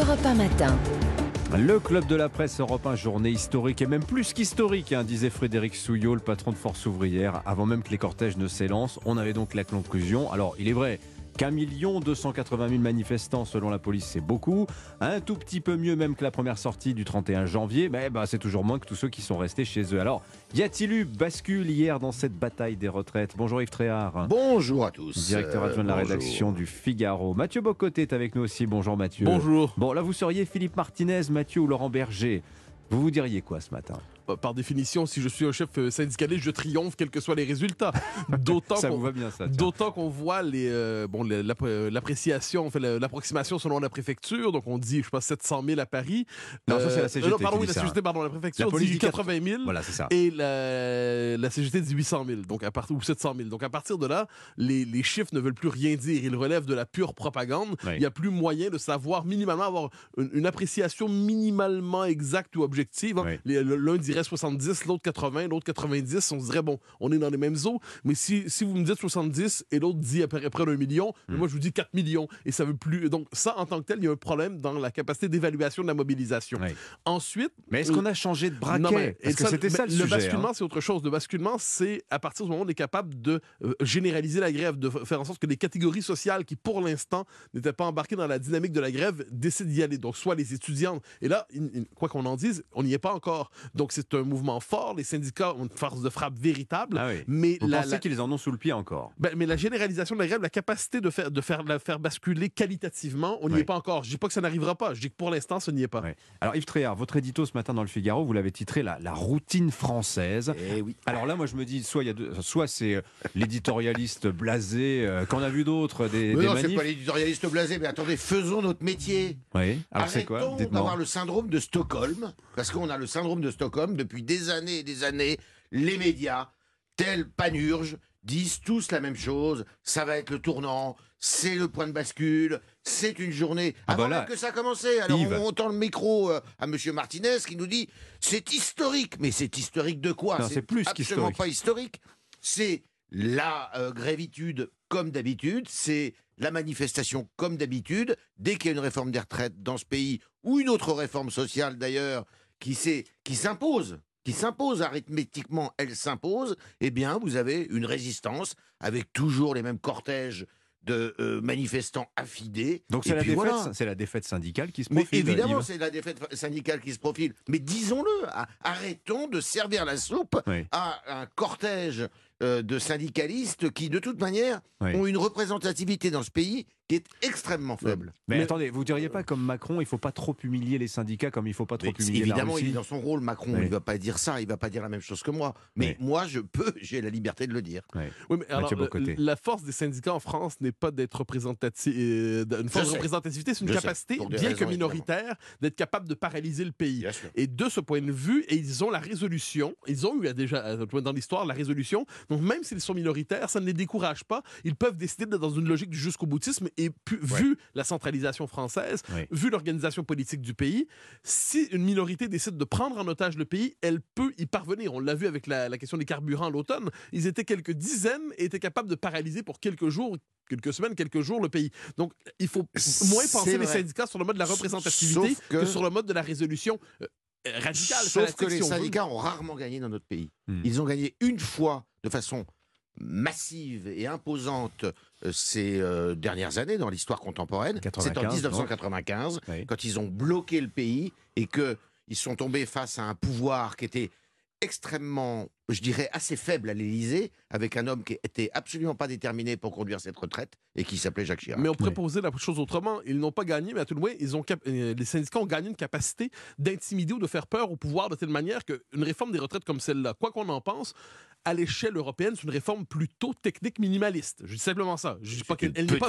Europe 1 matin. Le club de la presse Europe 1, journée historique et même plus qu'historique, hein, disait Frédéric Souillot, le patron de Force ouvrière. Avant même que les cortèges ne s'élancent, on avait donc la conclusion. Alors, il est vrai, qu'un million 280 000 manifestants selon la police, c'est beaucoup. Un tout petit peu mieux même que la première sortie du 31 janvier, mais bah, c'est toujours moins que tous ceux qui sont restés chez eux. Alors, y a-t-il eu bascule hier dans cette bataille des retraites? Bonjour Yves Tréhard. Bonjour à tous. Directeur adjoint de la rédaction du Figaro. Mathieu Bocoté est avec nous aussi. Bonjour Mathieu. Bonjour. Bon, là vous seriez Philippe Martinez, Mathieu ou Laurent Berger. Vous vous diriez quoi ce matin? Par définition, si je suis un chef euh, syndicaliste, je triomphe quels que soient les résultats. D'autant qu'on, voit les, euh, bon, l'appréciation, fait, l'approximation selon la préfecture. Donc on dit, je sais pas, 700 000 à Paris. Non, ça c'est la CGT. Euh, non, pardon, oui, la CGT, pardon, la préfecture la dit 80 000. Voilà, c'est ça. Et la, la, CGT dit 800 000, donc à partir, ou 700 000. Donc à partir de là, les, les chiffres ne veulent plus rien dire. Ils relèvent de la pure propagande. Oui. Il n'y a plus moyen de savoir minimalement, avoir une, une appréciation minimalement exacte ou objective. hein. Oui. Les- L'un dirait 70, l'autre 80, l'autre 90. On se dirait, bon, on est dans les mêmes eaux. Mais si, si vous me dites 70 et l'autre dit après, près d'un million, Hmm. moi je vous dis 4 millions. Et ça veut plus. Donc, ça, en tant que tel, il y a un problème dans la capacité d'évaluation de la mobilisation. Oui. Ensuite. Mais est-ce qu'on a changé de braquet? Non, mais- Parce que ça, c'était ça mais le sujet. basculement, hein. c'est autre chose. Le basculement, c'est à partir du moment où on est capable de euh, généraliser la grève, de faire en sorte que les catégories sociales qui, pour l'instant, n'étaient pas embarquées dans la dynamique de la grève, décident d'y aller. Donc, soit les étudiants. Et là, in- in- quoi qu'on en dise, on n'y est pas encore. Donc, c'est un mouvement fort. Les syndicats ont une force de frappe véritable. Ah oui. Mais Vous la, pensez la- qu'ils en ont sous le pied encore? Ben, mais la généralisation de la grève, la capacité de faire, de faire, la faire basculer qualitativement, on n'y Oui. est pas encore. Je dis pas que ça n'arrivera pas. Je dis que pour l'instant, ce n'y est pas. Alors Yves Tréhard, votre édito ce matin dans le Figaro, vous l'avez titré la, la routine française. Eh oui. Alors là, moi je me dis, soit, il y a deux- soit c'est euh, l'éditorialiste blasé, euh, qu'en a vu d'autres, des, Mais des non, c'est manifs. pas l'éditorialiste blasé, mais attendez, faisons notre métier. Oui. Alors c'est quoi? Dites-moi. d'avoir le syndrome de Stockholm, parce qu'on a le syndrome de Stockholm depuis des années et des années. Les médias, tels panurge, disent tous la même chose. Ça va être le tournant, c'est le point de bascule, c'est une journée. Ah Avant bah là, même que ça a commencé, alors Yves. on, on tend le micro euh, à Monsieur Martinez qui nous dit c'est historique. Mais c'est historique de quoi? C'est plus absolument pas historique. C'est la euh, grévitude comme d'habitude, c'est la manifestation comme d'habitude. Dès qu'il y a une réforme des retraites dans ce pays, ou une autre réforme sociale d'ailleurs, qui, s'impose, qui s'impose arithmétiquement, elle s'impose, eh bien vous avez une résistance avec toujours les mêmes cortèges de euh, manifestants affidés. Donc c'est la, défaite, voilà. la défaite syndicale qui se Mais profile. évidemment, c'est la défaite syndicale qui se profile. Mais disons-le, a- arrêtons de servir la soupe Oui. à un cortège euh, de syndicalistes qui, de toute manière, Oui. ont une représentativité dans ce pays qui est extrêmement faible. Mais, Mais- attendez, vous diriez pas comme Macron, il faut pas trop humilier les syndicats comme il faut pas trop humilier évidemment, la il est dans son rôle, Macron. Oui. Il ne va pas dire ça, il ne va pas dire la même chose que moi. Mais Oui. moi, je peux, j'ai la liberté de le dire. Oui, mais alors, le- la force des syndicats en France n'est pas d'être représentatif. euh, Une force de représentativité, c'est une Je capacité, bien que minoritaire, d'être capable de paralyser le pays. Et de ce point de vue, et ils ont la résolution, ils ont eu déjà euh, dans l'histoire la résolution, donc même s'ils sont minoritaires, ça ne les décourage pas, ils peuvent décider d'être dans une logique du jusqu'au boutisme et pu- vu la centralisation française, Oui. vu l'organisation politique du pays, si une minorité décide de prendre en otage le pays, elle peut y parvenir. On l'a vu avec la, la question des carburants l'automne, ils étaient quelques dizaines et étaient capables de paralyser pour quelques jours quelques semaines, quelques jours le pays. Donc, il faut moins penser les syndicats sur le mode de la représentativité que... que- sur le mode de la résolution euh, radicale. Sauf que les syndicats ont rarement gagné dans notre pays. Hmm. Ils ont gagné une fois de façon massive et imposante euh, ces euh, dernières années dans l'histoire contemporaine. C'est en 95, 1995, Oui. quand ils ont bloqué le pays et que ils sont tombés face à un pouvoir qui était extrêmement, je dirais, assez faible à l'Élysée, avec un homme qui était absolument pas déterminé pour conduire cette retraite et qui s'appelait Jacques Chirac. Mais on pourrait poser la chose autrement. Ils n'ont pas gagné, mais à tout le moins, ils ont cap- euh, les syndicats ont gagné une capacité d'intimider ou de faire peur au pouvoir de telle manière qu'une réforme des retraites comme celle-là, quoi qu'on en pense, à l'échelle européenne, c'est une réforme plutôt technique minimaliste. Je dis simplement ça. Je dis pas qu'elle n'est pas,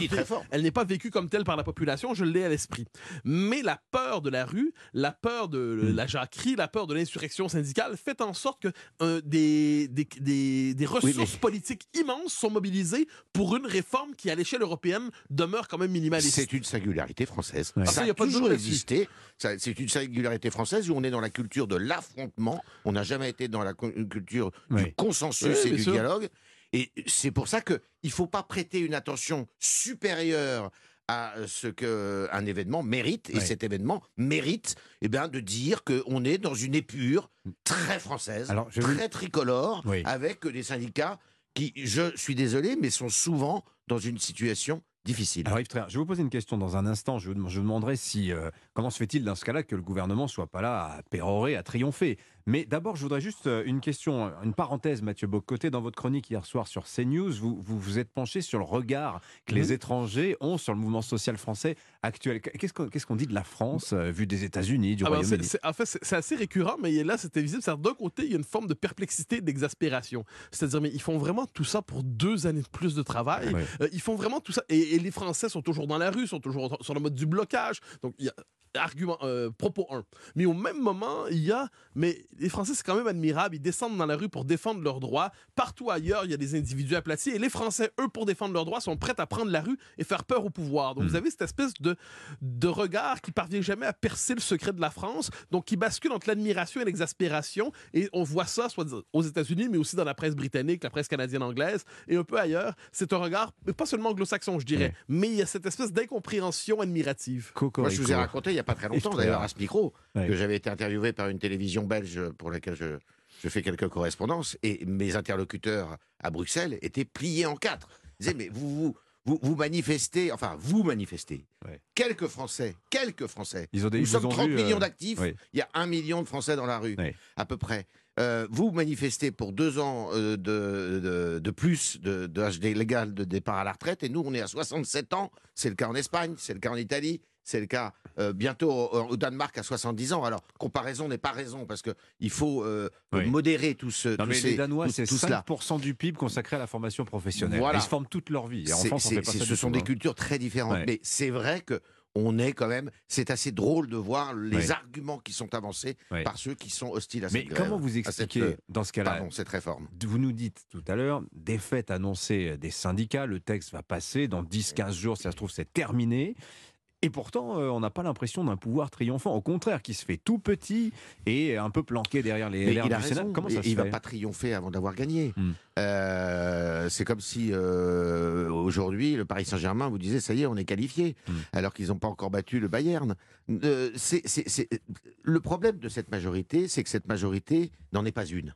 vé- vécue comme telle par la population, je l'ai à l'esprit. Mais la peur de la rue, la peur de Hmm. la jacquerie, la peur de l'insurrection syndicale fait en sorte que euh, des, des, des, des ressources politiques immenses sont mobilisées pour une réforme qui, à l'échelle européenne, demeure quand même minimaliste. C'est une singularité française. Ouais. Ça Ça, a a pas toujours existé. C'est une singularité française où on est dans la culture de l'affrontement. On n'a jamais été dans la culture Oui. du consensus Oui, et du sûr. dialogue. Et c'est pour ça qu'il ne faut pas prêter une attention supérieure à ce qu'un événement mérite. Et cet événement mérite eh bien, de dire qu'on est dans une épure très française, Alors, je très tricolore, Oui. avec des syndicats qui, je suis désolé, mais sont souvent dans une situation difficile. Alors Yves Tréhard, je vais vous poser une question dans un instant. Je, vous- je vous demanderai si euh, comment se fait-il dans ce cas-là que le gouvernement soit pas là à pérorer, à triompher? Mais d'abord, je voudrais juste euh, une question, une parenthèse, Mathieu Bocoté. Dans votre chronique hier soir sur CNews, vous vous, vous êtes penché sur le regard que les Mhm. étrangers ont sur le mouvement social français actuel. Qu'est-ce qu'on dit de la France, euh, vu des États-Unis, du Ah ben, Royaume-Uni? en fait, c'est assez récurrent, mais là, c'était visible. D'un côté, il y a une forme de perplexité, d'exaspération. C'est-à-dire, mais ils font vraiment tout ça pour deux années de plus de travail. Ouais. Euh, ils font vraiment tout ça. Et, et les Français sont toujours dans la rue, sont toujours sur le mode du blocage. Donc, il y a argument, euh, propos 1. Mais au même moment, il y a. Mais les Français, c'est quand même admirable. Ils descendent dans la rue pour défendre leurs droits. Partout ailleurs, il y a des individus aplatis. Et les Français, eux, pour défendre leurs droits, sont prêts à prendre la rue et faire peur au pouvoir. Donc, Hmm. vous avez cette espèce de, de regard qui parvient jamais à percer le secret de la France. Donc, qui bascule entre l'admiration et l'exaspération. Et on voit ça soit aux États-Unis, mais aussi dans la presse britannique, la presse canadienne anglaise et un peu ailleurs. C'est un regard, pas seulement anglo-saxon, je dirais, Ouais. mais il y a cette espèce d'incompréhension admirative. Cocorico. Moi, je vous ai raconté il n'y a pas très longtemps, d'ailleurs, à ce micro, Ouais. que j'avais été interviewé par une télévision belge pour laquelle je, je fais quelques correspondances, et mes interlocuteurs à Bruxelles étaient pliés en quatre. Ils disaient, mais vous, vous, vous, vous manifestez, enfin, vous manifestez. Ouais. Quelques Français, quelques Français. Ils ont des, Nous ils sommes ont 30 vu, euh, millions d'actifs, oui. il y a un million de Français dans la rue, Oui. à peu près. Euh, vous manifestez pour deux ans euh, de, de, de plus de, de légal de départ à la retraite, et nous, on est à 67 ans. C'est le cas en Espagne, c'est le cas en Italie, c'est le cas euh, bientôt au, au Danemark à 70 ans. Alors, comparaison n'est pas raison, parce qu'il faut euh, Oui. modérer tout ce Non, tout mais ces- les Danois, c'est tout cela. 5% du PIB consacré à la formation professionnelle. Voilà. Ils se forment toute leur vie. Et en France, on c'est- fait pas c'est- ça ce sont des hein. cultures très différentes. Ouais. Mais c'est vrai que on est quand même. C'est assez drôle de voir les arguments qui sont avancés par ceux qui sont hostiles à Mais cette grève, comment vous cette, expliquez, euh, dans ce cas-là, cette réforme? vous nous dites tout à l'heure, défaite annoncée des syndicats, le texte va passer, dans 10-15 jours, si ça se trouve, c'est terminé. Et pourtant, euh, on n'a pas l'impression d'un pouvoir triomphant. Au contraire, qui se fait tout petit et un peu planqué derrière les Mais LR il a du Sénat. raison. Comment ça il se il va pas triompher avant d'avoir gagné. Hmm. Euh, c'est comme si euh, aujourd'hui le Paris Saint-Germain vous disait ça y est, on est qualifié, Hmm. alors qu'ils n'ont pas encore battu le Bayern. Le problème de cette majorité, c'est que cette majorité n'en est pas une.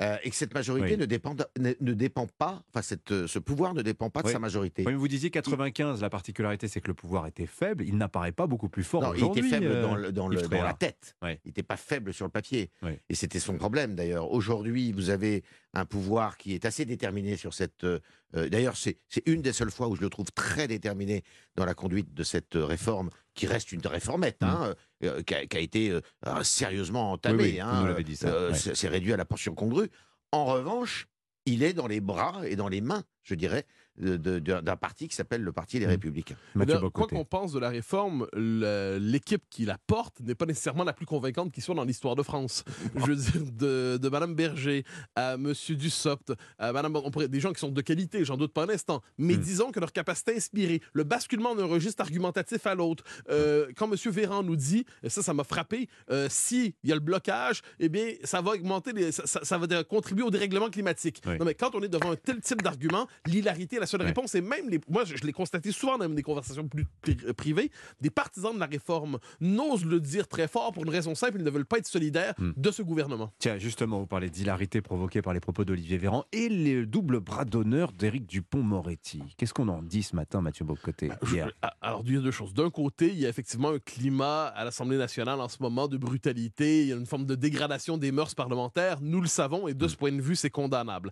Euh, et que cette majorité Oui. ne, dépend, ne, ne dépend pas, enfin cette, euh, ce pouvoir ne dépend pas de Oui. sa majorité. Oui, mais vous disiez 95, la particularité c'est que le pouvoir était faible, il n'apparaît pas beaucoup plus fort Non, il aujourd'hui. était faible euh, dans, le- dans, le- Yves dans Tréhard. la tête. Il n'était pas faible sur le papier. Et c'était son problème d'ailleurs. Aujourd'hui, vous avez un pouvoir qui est assez déterminé sur cette. euh, d'ailleurs, c'est une des seules fois où je le trouve très déterminé dans la conduite de cette réforme, qui reste une réformette, hein, euh, qui, a, qui a été euh, euh, sérieusement entamée. Mm. Oui, oui, hein, dit, ça, euh, ouais. c'est réduit à la portion congrue. En revanche, il est dans les bras et dans les mains, je dirais, d'un parti qui s'appelle le Parti Les Mm. Républicains. Mathieu Là, quoi qu'on pense de la réforme, l'équipe qui la porte n'est pas nécessairement la plus convaincante qui soit dans l'histoire de France. Je veux dire, de, de Mme Berger à M. Dussopt, à Madame, on pourrait, des gens qui sont de qualité, j'en doute pas un instant, mais Hmm. disons que leur capacité à inspirer, le basculement d'un registre argumentatif à l'autre, euh, quand M. Véran nous dit, et ça, ça m'a frappé, euh, s'il y a le blocage, eh bien, ça va augmenter, les- ça, ça- ça va contribuer au dérèglement climatique. Oui. Non, mais quand on est devant un tel type d'argument, l'hilarité est la seule Ouais. réponse, et même les, moi, je, je l'ai constaté souvent dans des conversations plus pri- privées, des partisans de la réforme n'osent le dire très fort pour une raison simple, ils ne veulent pas être solidaires Hmm. de ce gouvernement. Tiens, justement, vous parlez d'hilarité provoquée par les propos d'Olivier Véran et le double bras d'honneur d'Éric Dupont-Moretti. Qu'est-ce qu'on en dit ce matin, Mathieu Bocoté Je- hier? a- alors, il y a deux choses. D'un côté, il y a effectivement un climat à l'Assemblée nationale en ce moment de brutalité, il y a une forme de dégradation des mœurs parlementaires, nous le savons, et de ce point de vue, c'est condamnable.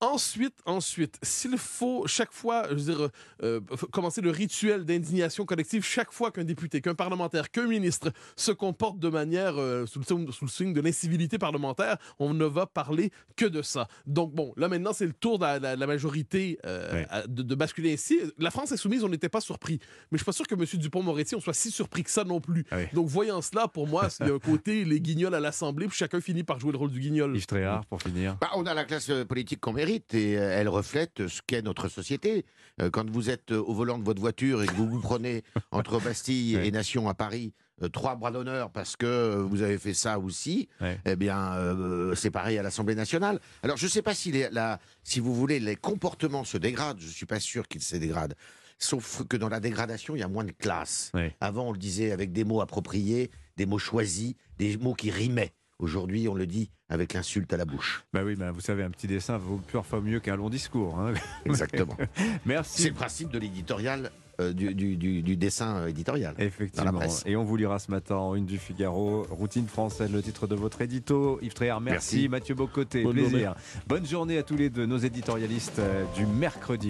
Ensuite, ensuite, s'il faut chaque fois, je veux dire, euh, commencer le rituel d'indignation collective chaque fois qu'un député, qu'un parlementaire, qu'un ministre se comporte de manière euh, sous, le signe, sous le signe de l'incivilité parlementaire, on ne va parler que de ça. Donc bon, là maintenant, c'est le tour de la, la- la majorité euh, Ouais. à- de, de basculer ainsi. La France est soumise, on n'était pas surpris. Mais je suis pas sûr que M. Dupont-Moretti, on soit si surpris que ça non plus. Ah oui. Donc voyant cela, pour moi, il y a un côté les guignols à l'Assemblée, puis chacun finit par jouer le rôle du guignol. Yves Tréhard, pour finir. Bah, on a la classe politique qu'on mérite et euh, elle reflète ce qu'est notre société. Euh, Quand vous êtes euh, au volant de votre voiture et que vous vous prenez entre Bastille et Nation à Paris trois bras d'honneur parce que vous avez fait ça aussi, Ouais. eh bien, euh, c'est pareil à l'Assemblée nationale. Alors, je ne sais pas si, les, la- si vous voulez, les comportements se dégradent. Je ne suis pas sûr qu'ils se dégradent. sauf que dans la dégradation, il y a moins de classe. Ouais. Avant, on le disait avec des mots appropriés, des mots choisis, des mots qui rimaient. Aujourd'hui, on le dit avec l'insulte à la bouche. Bah oui, bah vous savez, un petit dessin vaut parfois mieux qu'un long discours. hein. Exactement. C'est Merci. le principe de l'éditorial, euh, du, du- du- du dessin euh, éditorial. Effectivement. Et on vous lira ce matin en une du Figaro. Routine française, le titre de votre édito. Yves Tréhard, merci. Merci. Mathieu Bocoté, Bonne plaisir. Bonne journée à tous les deux, nos éditorialistes euh, du mercredi.